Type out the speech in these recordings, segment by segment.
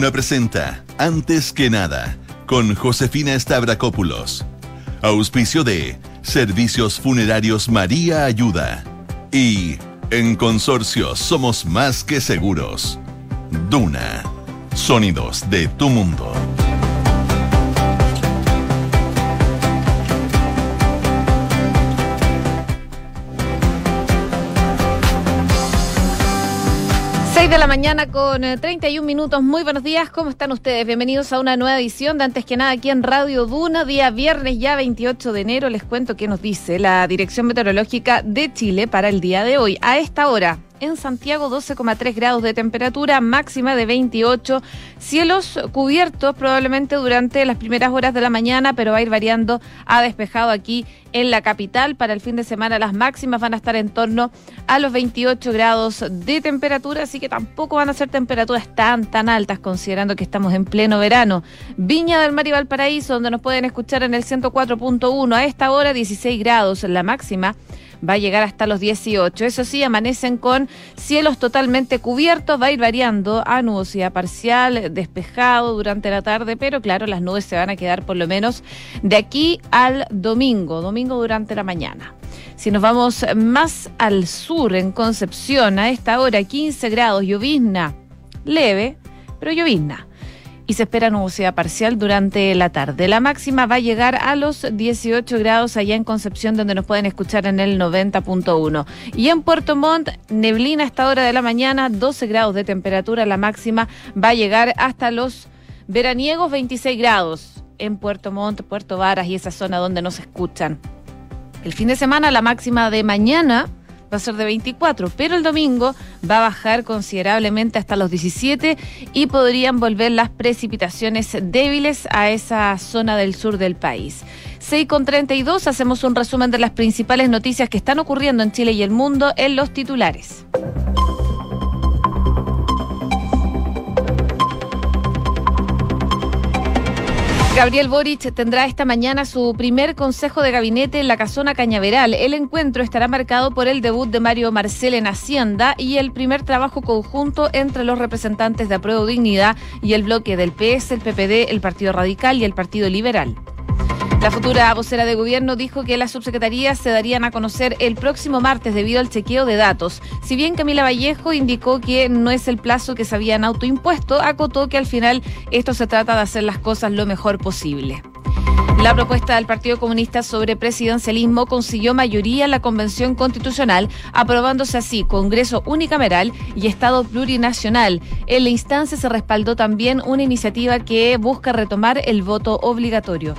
Duna presenta Antes que nada con Josefina Stavrakopoulos. Auspicio de Servicios Funerarios María Ayuda. Y en Consorcio Somos Más que Seguros. Duna. Sonidos de tu mundo. 6 de la mañana con 31 eh, minutos. Muy buenos días, ¿cómo están ustedes? Bienvenidos a una nueva edición de Antes que nada aquí en Radio Duna, día viernes ya 28 de enero. Les cuento qué nos dice la Dirección Meteorológica de Chile para el día de hoy. A esta hora, en Santiago 12,3 grados de temperatura, máxima de 28, cielos cubiertos probablemente durante las primeras horas de la mañana, pero va a ir variando a despejado aquí en la capital. Para el fin de semana las máximas van a estar en torno a los 28 grados de temperatura, así que tampoco van a ser temperaturas tan, tan altas considerando que estamos en pleno verano. Viña del Mar y Valparaíso, donde nos pueden escuchar en el 104.1, a esta hora 16 grados la máxima va a llegar hasta los 18. Eso sí, amanecen con cielos totalmente cubiertos, va a ir variando a nubosidad parcial, despejado durante la tarde, pero claro, las nubes se van a quedar por lo menos de aquí al domingo, domingo durante la mañana. Si nos vamos más al sur, en Concepción, a esta hora 15 grados, llovizna leve, pero llovizna y se espera nubosidad parcial durante la tarde. La máxima va a llegar a los 18 grados allá en Concepción, donde nos pueden escuchar en el 90.1. Y en Puerto Montt, neblina a esta hora de la mañana, 12 grados de temperatura. La máxima va a llegar hasta los veraniegos 26 grados en Puerto Montt, Puerto Varas y esa zona donde nos escuchan. El fin de semana, la máxima de mañana va a ser de 24, pero el domingo va a bajar considerablemente hasta los 17 y podrían volver las precipitaciones débiles a esa zona del sur del país. 6 con 32, hacemos un resumen de las principales noticias que están ocurriendo en Chile y el mundo en los titulares. Gabriel Boric tendrá esta mañana su primer consejo de gabinete en la casona Cañaveral. El encuentro estará marcado por el debut de Mario Marcel en Hacienda y el primer trabajo conjunto entre los representantes de Apruebo Dignidad y el bloque del PS, el PPD, el Partido Radical y el Partido Liberal. La futura vocera de gobierno dijo que las subsecretarías se darían a conocer el próximo martes debido al chequeo de datos. Si bien Camila Vallejo indicó que no es el plazo que se habían autoimpuesto, acotó que al final esto se trata de hacer las cosas lo mejor posible. La propuesta del Partido Comunista sobre presidencialismo consiguió mayoría en la Convención Constitucional, aprobándose así Congreso unicameral y Estado plurinacional. En la instancia se respaldó también una iniciativa que busca retomar el voto obligatorio.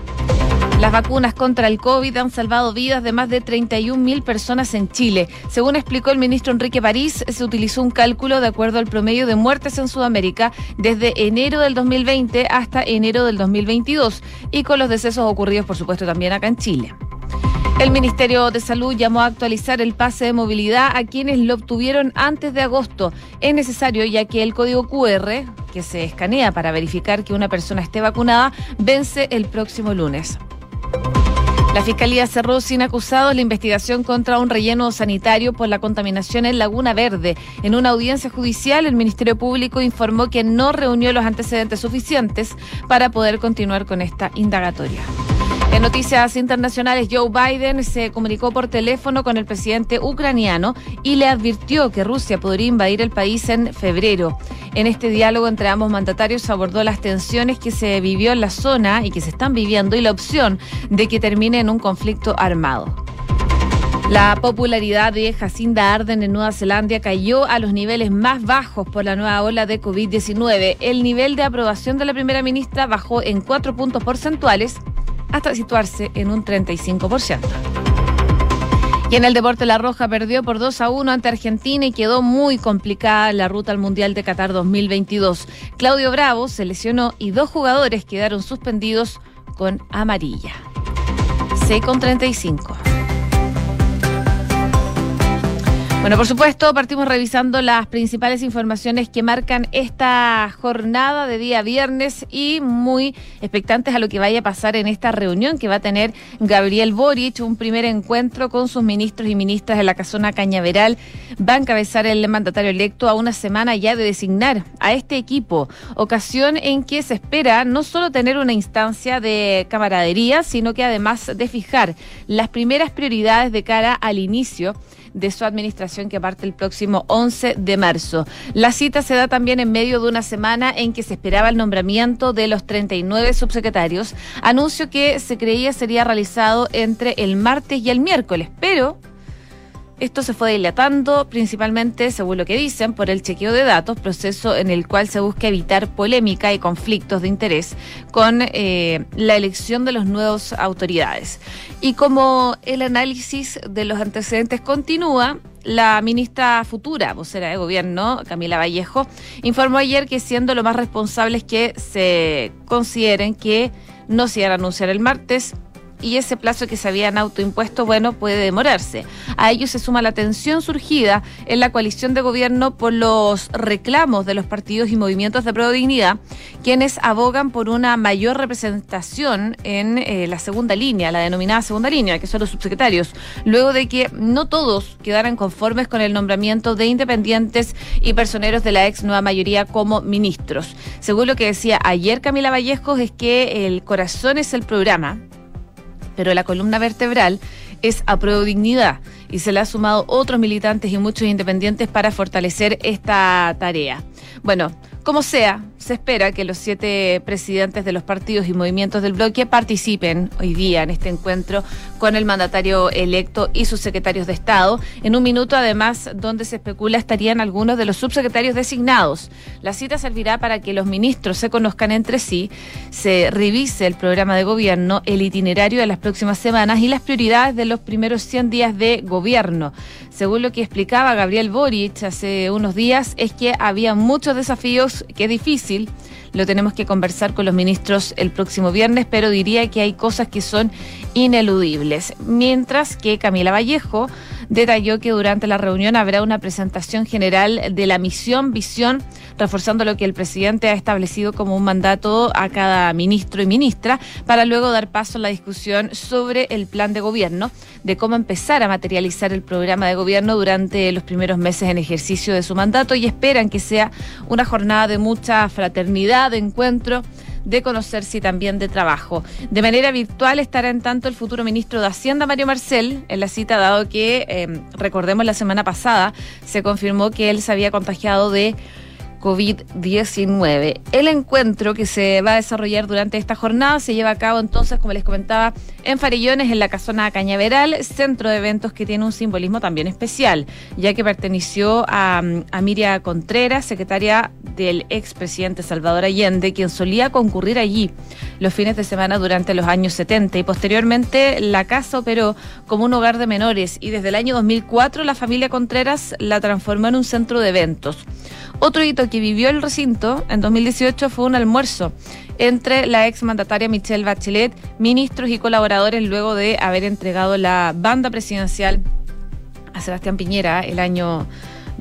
Las vacunas contra el COVID han salvado vidas de más de 31 mil personas en Chile. Según explicó el ministro Enrique París, se utilizó un cálculo de acuerdo al promedio de muertes en Sudamérica desde enero del 2020 hasta enero del 2022 y con los decesos ocurridos, por supuesto, también acá en Chile. El Ministerio de Salud llamó a actualizar el pase de movilidad a quienes lo obtuvieron antes de agosto. Es necesario ya que el código QR, que se escanea para verificar que una persona esté vacunada, vence el próximo lunes. La Fiscalía cerró sin acusados la investigación contra un relleno sanitario por la contaminación en Laguna Verde. En una audiencia judicial, el Ministerio Público informó que no reunió los antecedentes suficientes para poder continuar con esta indagatoria. En noticias internacionales, Joe Biden se comunicó por teléfono con el presidente ucraniano y le advirtió que Rusia podría invadir el país en febrero. En este diálogo entre ambos mandatarios abordó las tensiones que se vivió en la zona y que se están viviendo y la opción de que termine en un conflicto armado. La popularidad de Jacinda Arden en Nueva Zelanda cayó a los niveles más bajos por la nueva ola de COVID-19. El nivel de aprobación de la primera ministra bajó en cuatro puntos porcentuales hasta situarse en un 35%. Y en el deporte La Roja perdió por 2 a 1 ante Argentina y quedó muy complicada la ruta al Mundial de Qatar 2022. Claudio Bravo se lesionó y dos jugadores quedaron suspendidos con amarilla. 6 con 35. Bueno, por supuesto, partimos revisando las principales informaciones que marcan esta jornada de día viernes y muy expectantes a lo que vaya a pasar en esta reunión que va a tener Gabriel Boric, un primer encuentro con sus ministros y ministras de la casona Cañaveral. Va a encabezar el mandatario electo a una semana ya de designar a este equipo, ocasión en que se espera no solo tener una instancia de camaradería, sino que además de fijar las primeras prioridades de cara al inicio de su administración que parte el próximo 11 de marzo. La cita se da también en medio de una semana en que se esperaba el nombramiento de los 39 subsecretarios, anuncio que se creía sería realizado entre el martes y el miércoles, pero esto se fue dilatando principalmente, según lo que dicen, por el chequeo de datos, proceso en el cual se busca evitar polémica y conflictos de interés con eh, la elección de los nuevos autoridades. Y como el análisis de los antecedentes continúa, la ministra futura, vocera de gobierno, Camila Vallejo, informó ayer que siendo lo más responsable es que se consideren que no se iban a anunciar el martes, y ese plazo que se habían autoimpuesto, bueno, puede demorarse. A ello se suma la tensión surgida en la coalición de gobierno por los reclamos de los partidos y movimientos de pro dignidad, quienes abogan por una mayor representación en eh, la segunda línea, la denominada segunda línea, que son los subsecretarios, luego de que no todos quedaran conformes con el nombramiento de independientes y personeros de la ex nueva mayoría como ministros. Según lo que decía ayer Camila Vallejos, es que el corazón es el programa pero la columna vertebral es a dignidad y se le ha sumado otros militantes y muchos independientes para fortalecer esta tarea. Bueno, como sea, se espera que los siete presidentes de los partidos y movimientos del bloque participen hoy día en este encuentro con el mandatario electo y sus secretarios de Estado. En un minuto, además, donde se especula estarían algunos de los subsecretarios designados. La cita servirá para que los ministros se conozcan entre sí, se revise el programa de gobierno, el itinerario de las próximas semanas y las prioridades de los primeros 100 días de gobierno. Según lo que explicaba Gabriel Boric hace unos días, es que había muchos desafíos que es difícil. Lo tenemos que conversar con los ministros el próximo viernes, pero diría que hay cosas que son ineludibles. Mientras que Camila Vallejo detalló que durante la reunión habrá una presentación general de la misión, visión, reforzando lo que el presidente ha establecido como un mandato a cada ministro y ministra, para luego dar paso a la discusión sobre el plan de gobierno, de cómo empezar a materializar el programa de gobierno durante los primeros meses en ejercicio de su mandato y esperan que sea una jornada de mucha fraternidad, de encuentro de conocerse y también de trabajo. De manera virtual estará en tanto el futuro ministro de Hacienda, Mario Marcel, en la cita, dado que, eh, recordemos, la semana pasada se confirmó que él se había contagiado de COVID-19. El encuentro que se va a desarrollar durante esta jornada se lleva a cabo entonces, como les comentaba, en Farillones, en la casona Cañaveral, centro de eventos que tiene un simbolismo también especial, ya que perteneció a, a Miria Contreras, secretaria del expresidente Salvador Allende, quien solía concurrir allí los fines de semana durante los años 70 y posteriormente la casa operó como un hogar de menores y desde el año 2004 la familia Contreras la transformó en un centro de eventos. Otro hito que vivió el recinto en 2018 fue un almuerzo entre la ex mandataria Michelle Bachelet, ministros y colaboradores luego de haber entregado la banda presidencial a Sebastián Piñera el año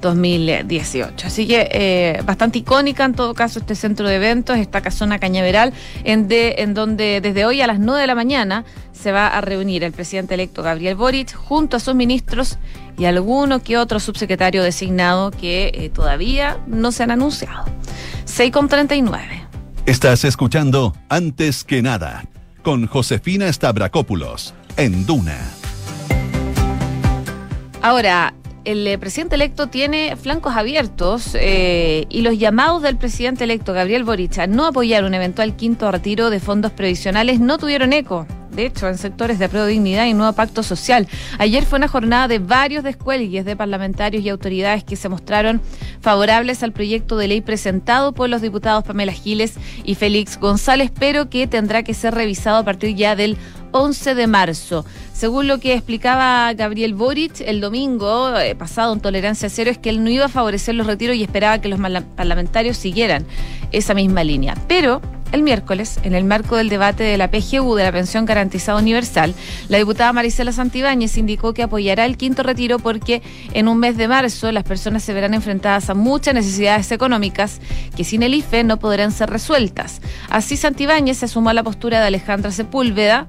2018. Así que eh, bastante icónica en todo caso este centro de eventos, esta casona cañaveral, en, de, en donde desde hoy a las 9 de la mañana se va a reunir el presidente electo Gabriel Boric junto a sus ministros y alguno que otro subsecretario designado que eh, todavía no se han anunciado. 6,39. Estás escuchando Antes que nada con Josefina Stavrakopoulos en Duna. Ahora, el eh, presidente electo tiene flancos abiertos eh, y los llamados del presidente electo Gabriel Boric a no apoyar un eventual quinto retiro de fondos previsionales no tuvieron eco de hecho, en sectores de dignidad y nuevo pacto social. Ayer fue una jornada de varios descuelgues de parlamentarios y autoridades que se mostraron favorables al proyecto de ley presentado por los diputados Pamela Giles y Félix González, pero que tendrá que ser revisado a partir ya del 11 de marzo. Según lo que explicaba Gabriel Boric el domingo eh, pasado en Tolerancia Cero, es que él no iba a favorecer los retiros y esperaba que los parlamentarios siguieran esa misma línea. Pero El miércoles, en el marco del debate de la PGU de la Pensión Garantizada Universal, la diputada Marisela Santibáñez indicó que apoyará el quinto retiro porque en un mes de marzo las personas se verán enfrentadas a muchas necesidades económicas que sin el IFE no podrán ser resueltas. Así Santibáñez se sumó a la postura de Alejandra Sepúlveda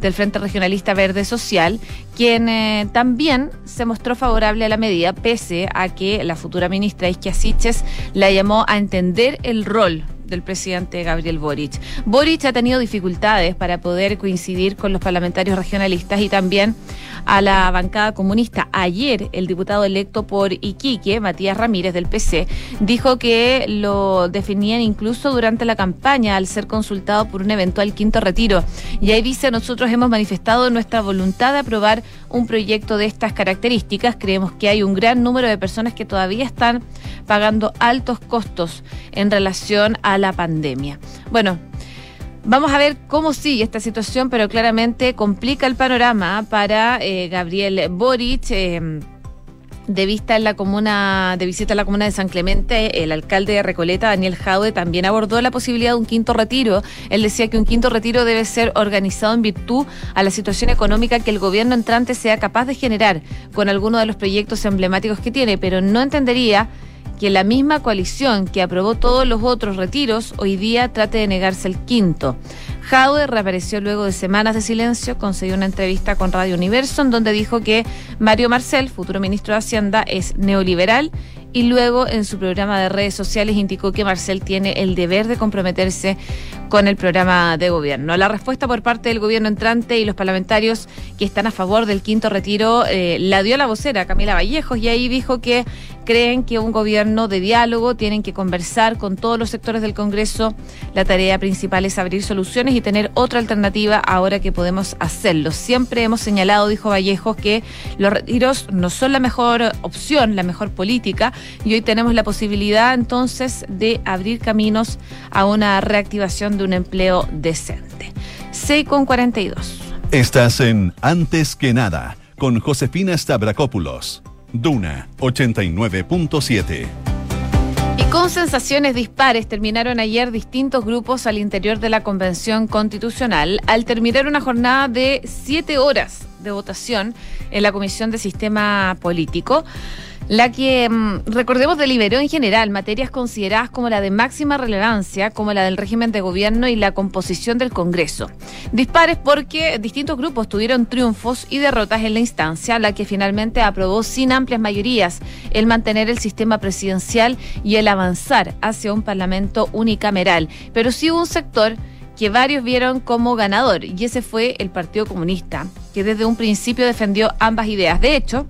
del Frente Regionalista Verde Social, quien eh, también se mostró favorable a la medida, pese a que la futura ministra Isquia Siches la llamó a entender el rol del presidente Gabriel Boric. Boric ha tenido dificultades para poder coincidir con los parlamentarios regionalistas y también a la bancada comunista. Ayer, el diputado electo por Iquique, Matías Ramírez del PC, dijo que lo definían incluso durante la campaña al ser consultado por un eventual quinto retiro. Y ahí dice, nosotros hemos manifestado nuestra voluntad de aprobar un proyecto de estas características. Creemos que hay un gran número de personas que todavía están pagando altos costos en relación a la pandemia. Bueno, Vamos a ver cómo sigue esta situación, pero claramente complica el panorama para eh, Gabriel Boric. Eh, de vista en la comuna, de visita a la comuna de San Clemente, el alcalde de Recoleta, Daniel Jaude, también abordó la posibilidad de un quinto retiro. Él decía que un quinto retiro debe ser organizado en virtud a la situación económica que el gobierno entrante sea capaz de generar con alguno de los proyectos emblemáticos que tiene, pero no entendería que la misma coalición que aprobó todos los otros retiros hoy día trate de negarse el quinto. Jaude reapareció luego de semanas de silencio, concedió una entrevista con Radio Universo en donde dijo que Mario Marcel, futuro ministro de Hacienda, es neoliberal y luego en su programa de redes sociales indicó que Marcel tiene el deber de comprometerse con el programa de gobierno. La respuesta por parte del gobierno entrante y los parlamentarios que están a favor del quinto retiro eh, la dio la vocera Camila Vallejos y ahí dijo que creen que un gobierno de diálogo tienen que conversar con todos los sectores del Congreso. La tarea principal es abrir soluciones y tener otra alternativa ahora que podemos hacerlo. Siempre hemos señalado, dijo Vallejos, que los retiros no son la mejor opción, la mejor política y hoy tenemos la posibilidad entonces de abrir caminos a una reactivación de un empleo decente. 6 con 42. Estás en Antes que nada con Josefina Stavrakopoulos. Duna 89.7. Y con sensaciones dispares terminaron ayer distintos grupos al interior de la Convención Constitucional al terminar una jornada de siete horas de votación en la Comisión de Sistema Político la que, mm, recordemos, deliberó en general materias consideradas como la de máxima relevancia, como la del régimen de gobierno y la composición del Congreso. Dispares porque distintos grupos tuvieron triunfos y derrotas en la instancia, la que finalmente aprobó sin amplias mayorías el mantener el sistema presidencial y el avanzar hacia un parlamento unicameral. Pero sí hubo un sector que varios vieron como ganador, y ese fue el Partido Comunista, que desde un principio defendió ambas ideas. De hecho,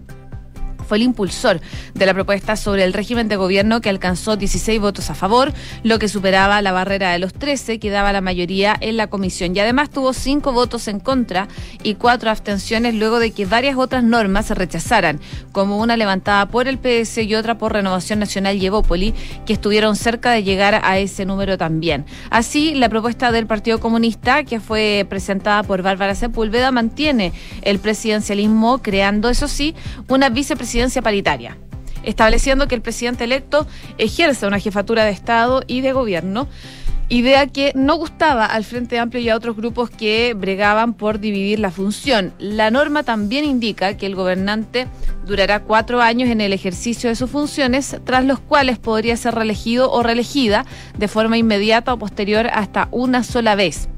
fue el impulsor de la propuesta sobre el régimen de gobierno que alcanzó 16 votos a favor, lo que superaba la barrera de los 13 que daba la mayoría en la comisión. Y además tuvo cinco votos en contra y cuatro abstenciones luego de que varias otras normas se rechazaran, como una levantada por el PS y otra por Renovación Nacional y Evópoli, que estuvieron cerca de llegar a ese número también. Así, la propuesta del Partido Comunista, que fue presentada por Bárbara Sepúlveda, mantiene el presidencialismo, creando, eso sí, una vicepresidencia paritaria, estableciendo que el presidente electo ejerza una jefatura de Estado y de gobierno idea que no gustaba al Frente Amplio y a otros grupos que bregaban por dividir la función. La norma también indica que el gobernante durará cuatro años en el ejercicio de sus funciones, tras los cuales podría ser reelegido o reelegida de forma inmediata o posterior hasta una sola vez.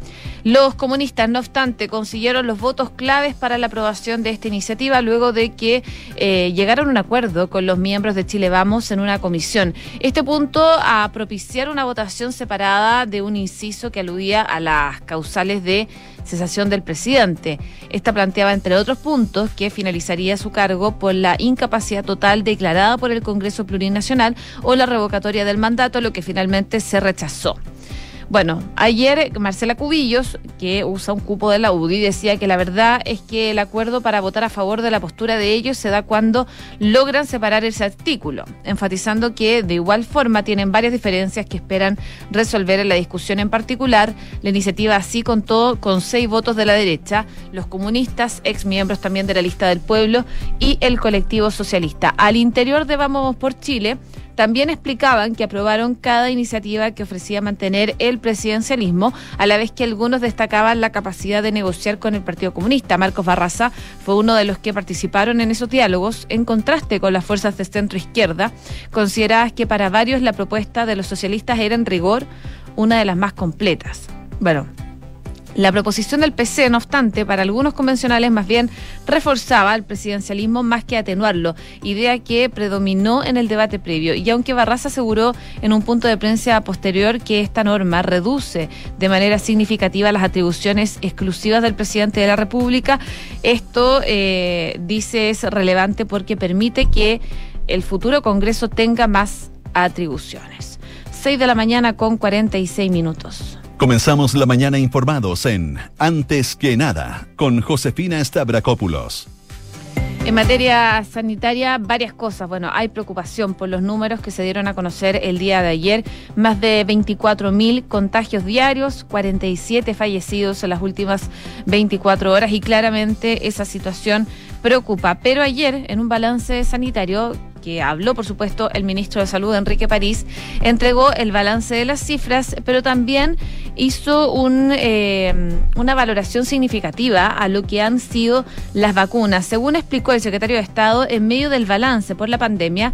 Los comunistas, no obstante, consiguieron los votos claves para la aprobación de esta iniciativa luego de que eh, llegaron a un acuerdo con los miembros de Chile Vamos en una comisión. Este punto a propiciar una votación separada de un inciso que aludía a las causales de cesación del presidente. Esta planteaba, entre otros puntos, que finalizaría su cargo por la incapacidad total declarada por el Congreso Plurinacional o la revocatoria del mandato, lo que finalmente se rechazó. Bueno, ayer Marcela Cubillos, que usa un cupo de la UDI, decía que la verdad es que el acuerdo para votar a favor de la postura de ellos se da cuando logran separar ese artículo, enfatizando que de igual forma tienen varias diferencias que esperan resolver en la discusión en particular. La iniciativa así contó con seis votos de la derecha, los comunistas, ex miembros también de la lista del pueblo y el colectivo socialista. Al interior de Vamos por Chile, también explicaban que aprobaron cada iniciativa que ofrecía mantener el presidencialismo, a la vez que algunos destacaban la capacidad de negociar con el Partido Comunista. Marcos Barraza fue uno de los que participaron en esos diálogos, en contraste con las fuerzas de centro izquierda, consideradas que para varios la propuesta de los socialistas era en rigor una de las más completas. Bueno, la proposición del PC, no obstante, para algunos convencionales más bien reforzaba el presidencialismo más que atenuarlo, idea que predominó en el debate previo. Y aunque Barras aseguró en un punto de prensa posterior que esta norma reduce de manera significativa las atribuciones exclusivas del presidente de la República, esto eh, dice es relevante porque permite que el futuro Congreso tenga más atribuciones. 6 de la mañana con 46 minutos. Comenzamos la mañana informados en Antes que nada con Josefina Stavrakopoulos. En materia sanitaria, varias cosas. Bueno, hay preocupación por los números que se dieron a conocer el día de ayer. Más de 24 mil contagios diarios, 47 fallecidos en las últimas 24 horas y claramente esa situación preocupa. Pero ayer, en un balance sanitario que habló, por supuesto, el ministro de Salud, Enrique París, entregó el balance de las cifras, pero también hizo eh, una valoración significativa a lo que han sido las vacunas. Según explicó el secretario de Estado, en medio del balance por la pandemia,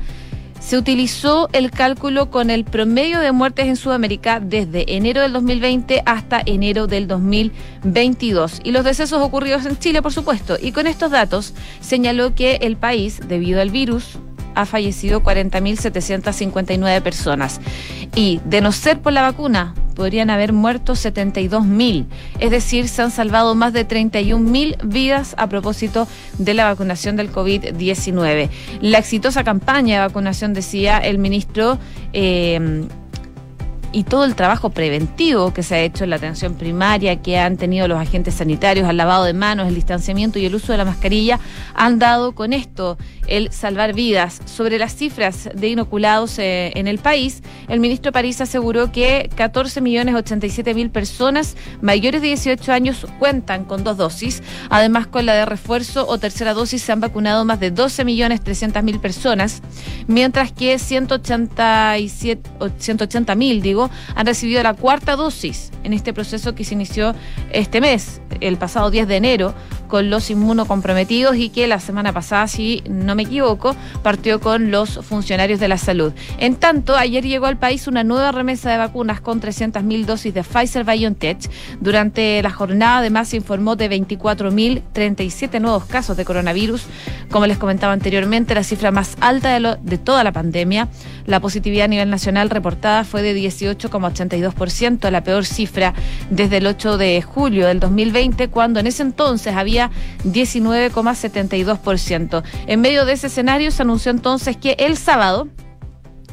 se utilizó el cálculo con el promedio de muertes en Sudamérica desde enero del 2020 hasta enero del 2022 y los decesos ocurridos en Chile, por supuesto. Y con estos datos señaló que el país, debido al virus, ha fallecido 40.759 personas. Y de no ser por la vacuna, podrían haber muerto 72.000. Es decir, se han salvado más de 31.000 vidas a propósito de la vacunación del COVID-19. La exitosa campaña de vacunación, decía el ministro, eh, y todo el trabajo preventivo que se ha hecho en la atención primaria, que han tenido los agentes sanitarios, al lavado de manos, el distanciamiento y el uso de la mascarilla, han dado con esto el salvar vidas. Sobre las cifras de inoculados eh, en el país, el ministro París aseguró que 14 millones 87 mil personas mayores de 18 años cuentan con dos dosis. Además, con la de refuerzo o tercera dosis se han vacunado más de 12 millones 300 mil personas, mientras que 180 mil, digo, han recibido la cuarta dosis en este proceso que se inició este mes, el pasado 10 de enero, con los inmunocomprometidos y que la semana pasada, si no me equivoco, partió con los funcionarios de la salud. En tanto, ayer llegó al país una nueva remesa de vacunas con 300.000 dosis de Pfizer BioNTech. Durante la jornada, además, se informó de 24.037 nuevos casos de coronavirus. Como les comentaba anteriormente, la cifra más alta de, de toda la pandemia. La positividad a nivel nacional reportada fue de 18,82%, la peor cifra desde el 8 de julio del 2020, cuando en ese entonces había 19,72%. En medio de ese escenario se anunció entonces que el sábado,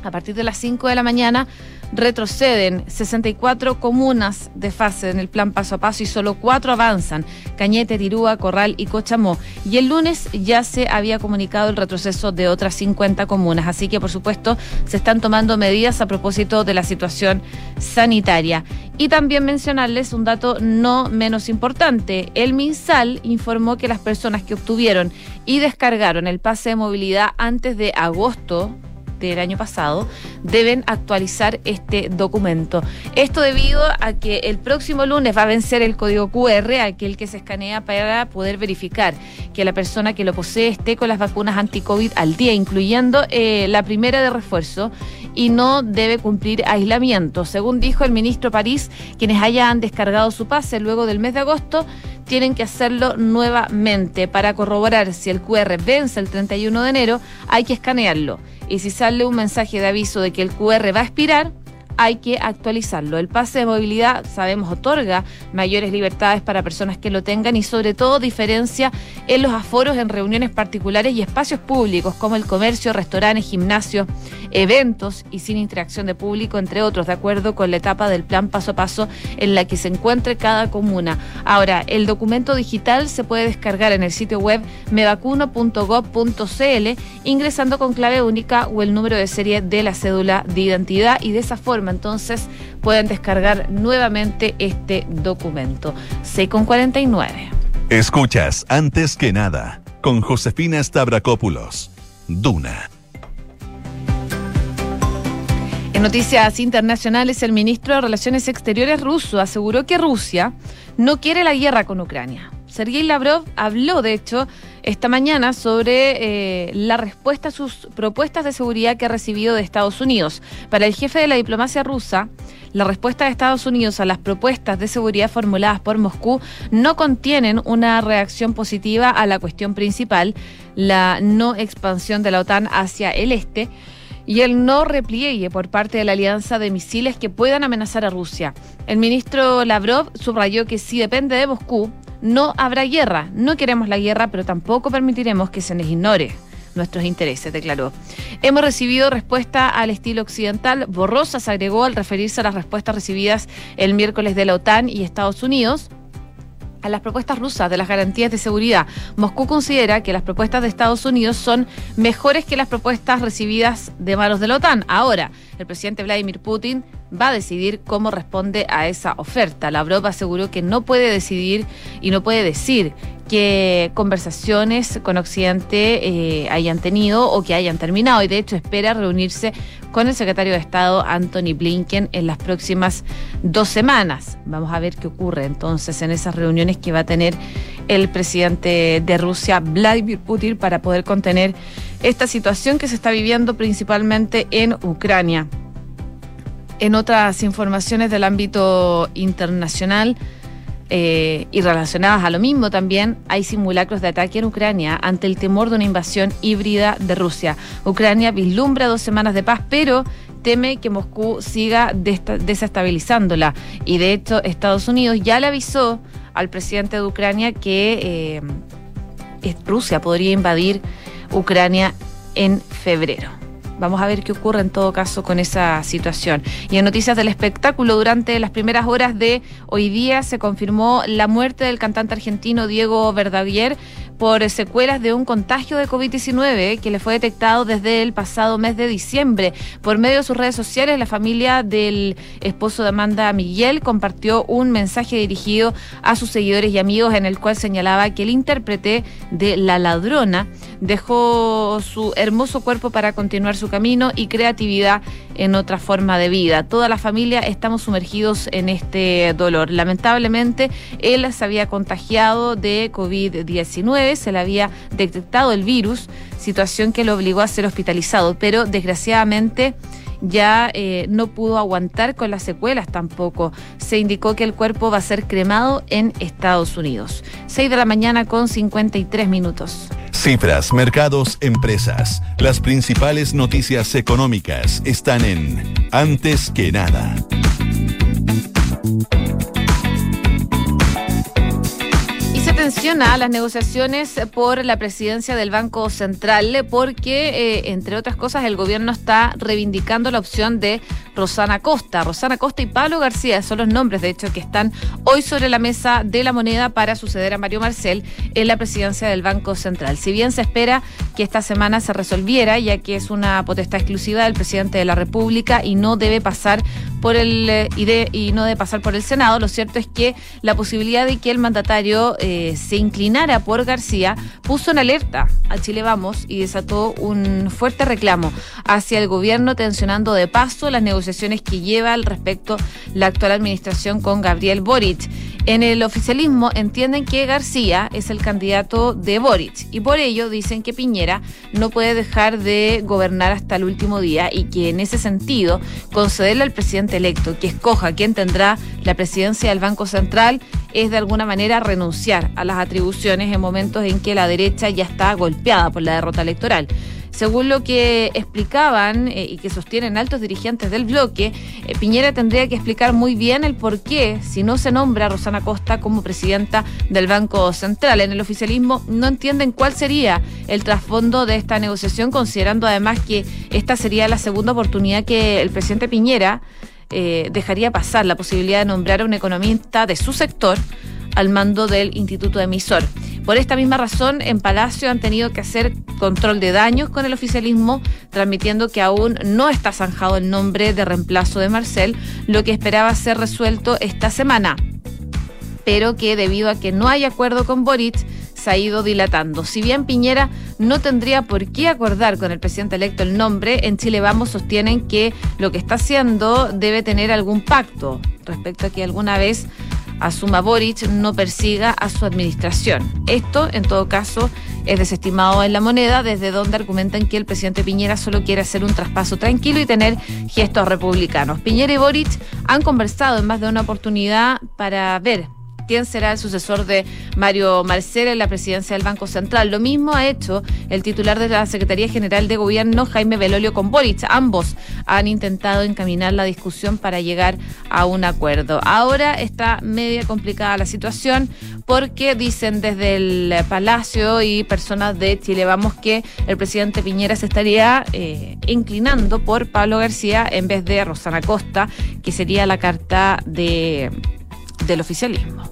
a partir de las 5 de la mañana, retroceden 64 comunas de fase en el plan paso a paso y solo cuatro avanzan, Cañete, Tirúa, Corral y Cochamó. Y el lunes ya se había comunicado el retroceso de otras 50 comunas, así que por supuesto se están tomando medidas a propósito de la situación sanitaria. Y también mencionarles un dato no menos importante. El MinSal informó que las personas que obtuvieron y descargaron el pase de movilidad antes de agosto del año pasado, deben actualizar este documento. Esto debido a que el próximo lunes va a vencer el código QR, aquel que se escanea para poder verificar que la persona que lo posee esté con las vacunas anti-COVID al día, incluyendo eh, la primera de refuerzo, y no debe cumplir aislamiento. Según dijo el ministro París, quienes hayan descargado su pase luego del mes de agosto tienen que hacerlo nuevamente. Para corroborar si el QR vence el 31 de enero, hay que escanearlo y si sale un mensaje de aviso de que el QR va a expirar, hay que actualizarlo. El pase de movilidad, sabemos, otorga mayores libertades para personas que lo tengan y sobre todo diferencia en los aforos en reuniones particulares y espacios públicos como el comercio, restaurantes, gimnasios, eventos y sin interacción de público, entre otros, de acuerdo con la etapa del plan paso a paso en la que se encuentre cada comuna. Ahora, el documento digital se puede descargar en el sitio web mevacuno.gov.cl ingresando con clave única o el número de serie de la cédula de identidad y de esa forma entonces pueden descargar nuevamente este documento. C con 49. Escuchas antes que nada con Josefina Stavrakopoulos. Duna En noticias internacionales, el ministro de Relaciones Exteriores ruso aseguró que Rusia no quiere la guerra con Ucrania. Sergei Lavrov habló, de hecho, esta mañana sobre eh, la respuesta a sus propuestas de seguridad que ha recibido de Estados Unidos. Para el jefe de la diplomacia rusa, la respuesta de Estados Unidos a las propuestas de seguridad formuladas por Moscú no contienen una reacción positiva a la cuestión principal, la no expansión de la OTAN hacia el este y el no repliegue por parte de la alianza de misiles que puedan amenazar a Rusia. El ministro Lavrov subrayó que si depende de Moscú, no habrá guerra. No queremos la guerra, pero tampoco permitiremos que se nos ignore nuestros intereses, declaró. Hemos recibido respuesta al estilo occidental. Borrosas agregó al referirse a las respuestas recibidas el miércoles de la OTAN y Estados Unidos a las propuestas rusas de las garantías de seguridad. Moscú considera que las propuestas de Estados Unidos son mejores que las propuestas recibidas de manos de la OTAN. Ahora, el presidente Vladimir Putin va a decidir cómo responde a esa oferta. Lavrov aseguró que no puede decidir y no puede decir que conversaciones con Occidente eh, hayan tenido o que hayan terminado y de hecho espera reunirse con el secretario de Estado Anthony Blinken en las próximas dos semanas. Vamos a ver qué ocurre entonces en esas reuniones que va a tener el presidente de Rusia, Vladimir Putin, para poder contener esta situación que se está viviendo principalmente en Ucrania. En otras informaciones del ámbito internacional, eh, y relacionadas a lo mismo también, hay simulacros de ataque en Ucrania ante el temor de una invasión híbrida de Rusia. Ucrania vislumbra dos semanas de paz, pero teme que Moscú siga desestabilizándola. Y de hecho, Estados Unidos ya le avisó al presidente de Ucrania que eh, Rusia podría invadir Ucrania en febrero. Vamos a ver qué ocurre en todo caso con esa situación. Y en noticias del espectáculo, durante las primeras horas de hoy día se confirmó la muerte del cantante argentino Diego Verdaguer por secuelas de un contagio de COVID-19 que le fue detectado desde el pasado mes de diciembre. Por medio de sus redes sociales, la familia del esposo de Amanda Miguel compartió un mensaje dirigido a sus seguidores y amigos en el cual señalaba que el intérprete de La Ladrona dejó su hermoso cuerpo para continuar su camino y creatividad en otra forma de vida. Toda la familia estamos sumergidos en este dolor. Lamentablemente, él se había contagiado de COVID-19, se le había detectado el virus, situación que lo obligó a ser hospitalizado, pero desgraciadamente ya eh, no pudo aguantar con las secuelas tampoco. Se indicó que el cuerpo va a ser cremado en Estados Unidos. 6 de la mañana con 53 minutos. Cifras, mercados, empresas. Las principales noticias económicas están en Antes que nada. menciona las negociaciones por la presidencia del Banco Central porque, eh, entre otras cosas, el gobierno está reivindicando la opción de Rosana Costa. Rosana Costa y Pablo García son los nombres, de hecho, que están hoy sobre la mesa de la moneda para suceder a Mario Marcel en la presidencia del Banco Central. Si bien se espera que esta semana se resolviera, ya que es una potestad exclusiva del presidente de la República y no debe pasar por el eh, y, no debe pasar por el Senado, lo cierto es que la posibilidad de que el mandatario eh, se inclinara por García puso en alerta a Chile Vamos y desató un fuerte reclamo hacia el gobierno, tensionando de paso las negociaciones que lleva al respecto la actual administración con Gabriel Boric. En el oficialismo entienden que García es el candidato de Boric y por ello dicen que Piñera no puede dejar de gobernar hasta el último día y que en ese sentido concederle al presidente electo que escoja quién tendrá la presidencia del Banco Central es de alguna manera renunciar a las atribuciones en momentos en que la derecha ya está golpeada por la derrota electoral. Según lo que explicaban eh, y que sostienen altos dirigentes del bloque, eh, Piñera tendría que explicar muy bien el por qué, si no se nombra a Rosana Costa como presidenta del Banco Central. En el oficialismo no entienden cuál sería el trasfondo de esta negociación, considerando además que esta sería la segunda oportunidad que el presidente Piñera eh, dejaría pasar la posibilidad de nombrar a un economista de su sector al mando del Instituto Emisor. Por esta misma razón, en Palacio han tenido que hacer control de daños con el oficialismo, transmitiendo que aún no está zanjado el nombre de reemplazo de Marcel, lo que esperaba ser resuelto esta semana, pero que debido a que no hay acuerdo con Boric, se ha ido dilatando. Si bien Piñera no tendría por qué acordar con el presidente electo el nombre. En Chile Vamos sostienen que lo que está haciendo debe tener algún pacto respecto a que alguna vez asuma Boric no persiga a su administración. Esto, en todo caso, es desestimado en la moneda, desde donde argumentan que el presidente Piñera solo quiere hacer un traspaso tranquilo y tener gestos republicanos. Piñera y Boric han conversado en más de una oportunidad para ver quién será el sucesor de Mario Marcel en la presidencia del Banco Central. Lo mismo ha hecho el titular de la Secretaría General de Gobierno, Jaime Belolio, con Boric. Ambos han intentado encaminar la discusión para llegar a un acuerdo. Ahora está media complicada la situación porque dicen desde el Palacio y personas de Chile Vamos que el presidente Piñera se estaría eh, inclinando por Pablo García en vez de Rosana Costa, que sería la carta de, del oficialismo.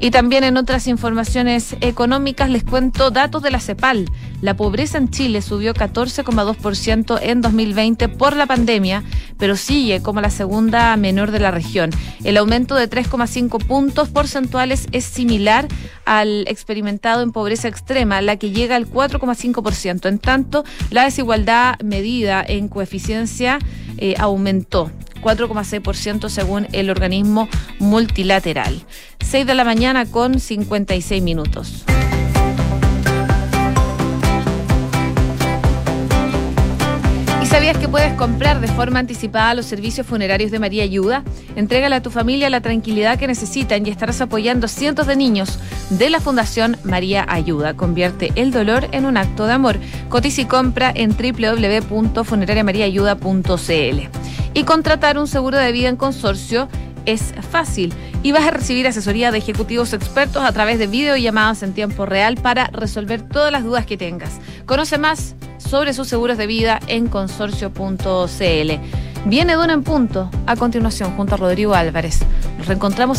Y también en otras informaciones económicas les cuento datos de la CEPAL. La pobreza en Chile subió 14,2% en 2020 por la pandemia, pero sigue como la segunda menor de la región. El aumento de 3,5 puntos porcentuales es similar al experimentado en pobreza extrema, la que llega al 4,5%. En tanto, la desigualdad medida en coeficiencia eh, aumentó. 4,6% según el organismo multilateral. 6 de la mañana con 56 minutos. ¿Y sabías que puedes comprar de forma anticipada los servicios funerarios de María Ayuda? Entrégale a tu familia la tranquilidad que necesitan y estarás apoyando cientos de niños de la Fundación María Ayuda. Convierte el dolor en un acto de amor. Cotiza y compra en www.funerariamariaayuda.cl y contratar un seguro de vida en consorcio es fácil y vas a recibir asesoría de ejecutivos expertos a través de videollamadas en tiempo real para resolver todas las dudas que tengas. Conoce más sobre sus seguros de vida en consorcio.cl. Viene Duna en punto a continuación junto a Rodrigo Álvarez. Nos reencontramos